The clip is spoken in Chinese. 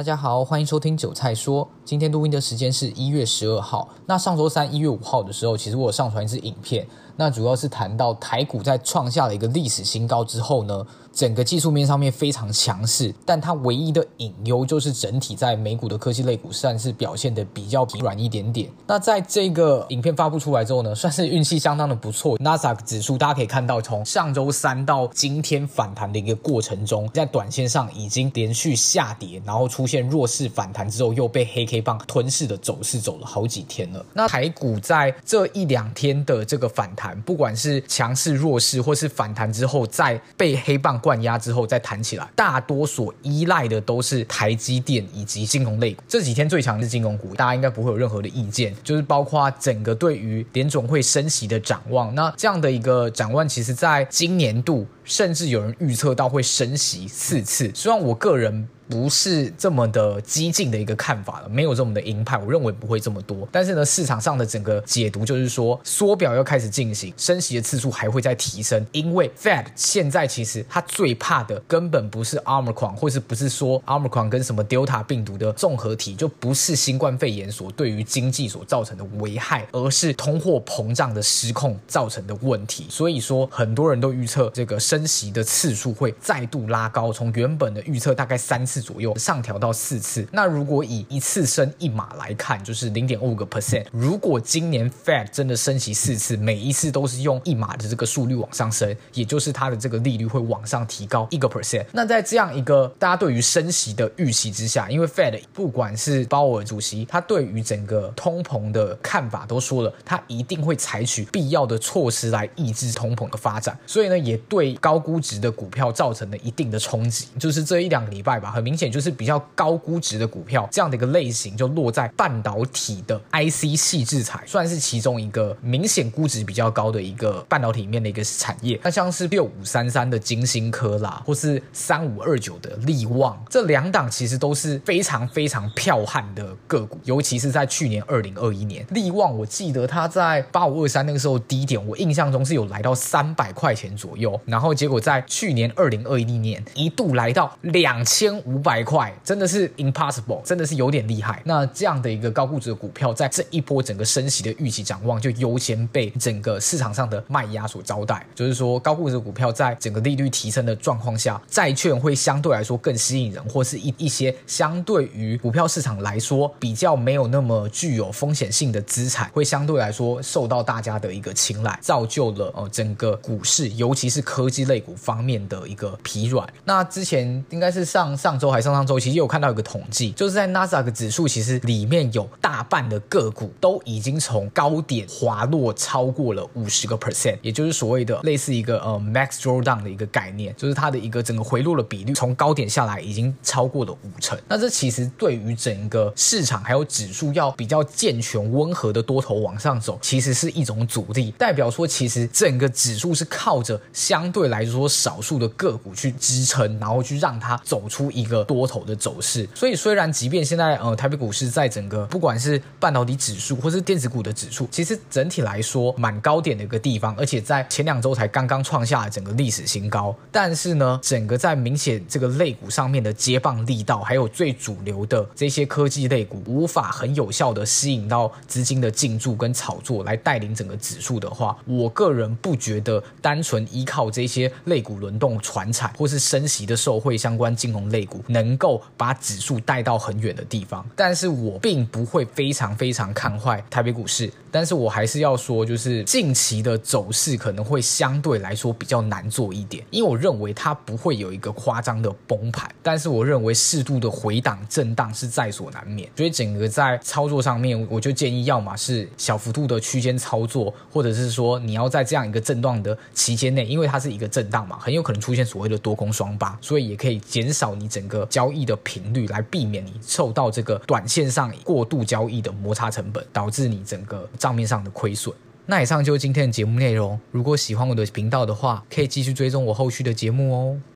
大家好，欢迎收听韭菜说。今天录音的时间是一月十二号。那上周三一月五号的时候，其实我有上传一支影片。那主要是谈到台股在创下了一个历史新高之后呢，整个技术面上面非常强势，但它唯一的隐忧就是整体在美股的科技类股算是表现的比较疲软一点点。那在这个影片发布出来之后呢，算是运气相当的不错。纳斯达克指数大家可以看到，从上周三到今天反弹的一个过程中，在短线上已经连续下跌，然后出现弱势反弹之后，又被黑 K 棒吞噬的走势走了好几天了。那台股在这一两天的这个反弹。不管是强势弱势，或是反弹之后再被黑棒灌压之后再弹起来，大多所依赖的都是台积电以及金融类股。这几天最强的是金融股，大家应该不会有任何的意见。就是包括整个对于联总会升息的展望，那这样的一个展望，其实在今年度甚至有人预测到会升息四次。虽然我个人。不是这么的激进的一个看法了，没有这么的鹰派，我认为不会这么多。但是呢，市场上的整个解读就是说，缩表要开始进行，升息的次数还会再提升，因为 Fed 现在其实它最怕的根本不是 Omicron，或是不是说 Omicron 跟什么 Delta 病毒的综合体，就不是新冠肺炎所对于经济所造成的危害，而是通货膨胀的失控造成的问题。所以说，很多人都预测这个升升息的次数会再度拉高，从原本的预测大概三次。左右上调到四次。那如果以一次升一码来看，就是零点五个 percent。如果今年 Fed 真的升息四次，每一次都是用一码的这个速率往上升，也就是它的这个利率会往上提高一个 percent。那在这样一个大家对于升息的预期之下，因为 Fed 不管是鲍尔主席，他对于整个通膨的看法都说了，他一定会采取必要的措施来抑制通膨的发展。所以呢，也对高估值的股票造成了一定的冲击。就是这一两个礼拜吧，很明显就是比较高估值的股票，这样的一个类型就落在半导体的 IC 矽智财，算是其中一个明显估值比较高的一个半导体里面的一个产业。那像是六五三三的晶心科啦，或是三五二九的力旺，这两档其实都是非常非常彪悍的个股，尤其是在去年二零二一年，力旺我记得它在八五二三那个时候低点，我印象中是有来到三百块钱左右，然后结果在去年二零二一年一度来到两千五百。块真的是 impossible，真的是有点厉害。那这样的一个高估值的股票，在这一波整个升息的预期展望，就优先被整个市场上的卖压所招待。就是说，高估值股票在整个利率提升的状况下，债券会相对来说更吸引人，或是一一些相对于股票市场来说比较没有那么具有风险性的资产，会相对来说受到大家的一个青睐，造就了呃整个股市，尤其是科技类股方面的一个疲软。那之前应该是上上周还。上上周其实有看到一个统计，就是在纳斯达克指数，其实里面有大半的个股都已经从高点滑落超过了五十个 percent，也就是所谓的类似一个呃 max drawdown 的一个概念，就是它的一个整个回落的比率从高点下来已经超过了五成。那这其实对于整个市场还有指数要比较健全温和的多头往上走，其实是一种阻力，代表说其实整个指数是靠着相对来说少数的个股去支撑，然后去让它走出一个。多头的走势，所以虽然即便现在呃台北股市在整个不管是半导体指数或是电子股的指数，其实整体来说蛮高点的一个地方，而且在前两周才刚刚创下整个历史新高。但是呢，整个在明显这个类股上面的接棒力道，还有最主流的这些科技类股，无法很有效的吸引到资金的进驻跟炒作来带领整个指数的话，我个人不觉得单纯依靠这些类股轮动、传产或是升息的受惠相关金融类股。能够把指数带到很远的地方，但是我并不会非常非常看坏台北股市，但是我还是要说，就是近期的走势可能会相对来说比较难做一点，因为我认为它不会有一个夸张的崩盘，但是我认为适度的回档震荡是在所难免，所以整个在操作上面，我就建议要么是小幅度的区间操作，或者是说你要在这样一个震荡的期间内，因为它是一个震荡嘛，很有可能出现所谓的多空双八，所以也可以减少你整个。交易的频率来避免你受到这个短线上过度交易的摩擦成本，导致你整个账面上的亏损。那以上就是今天的节目内容。如果喜欢我的频道的话，可以继续追踪我后续的节目哦。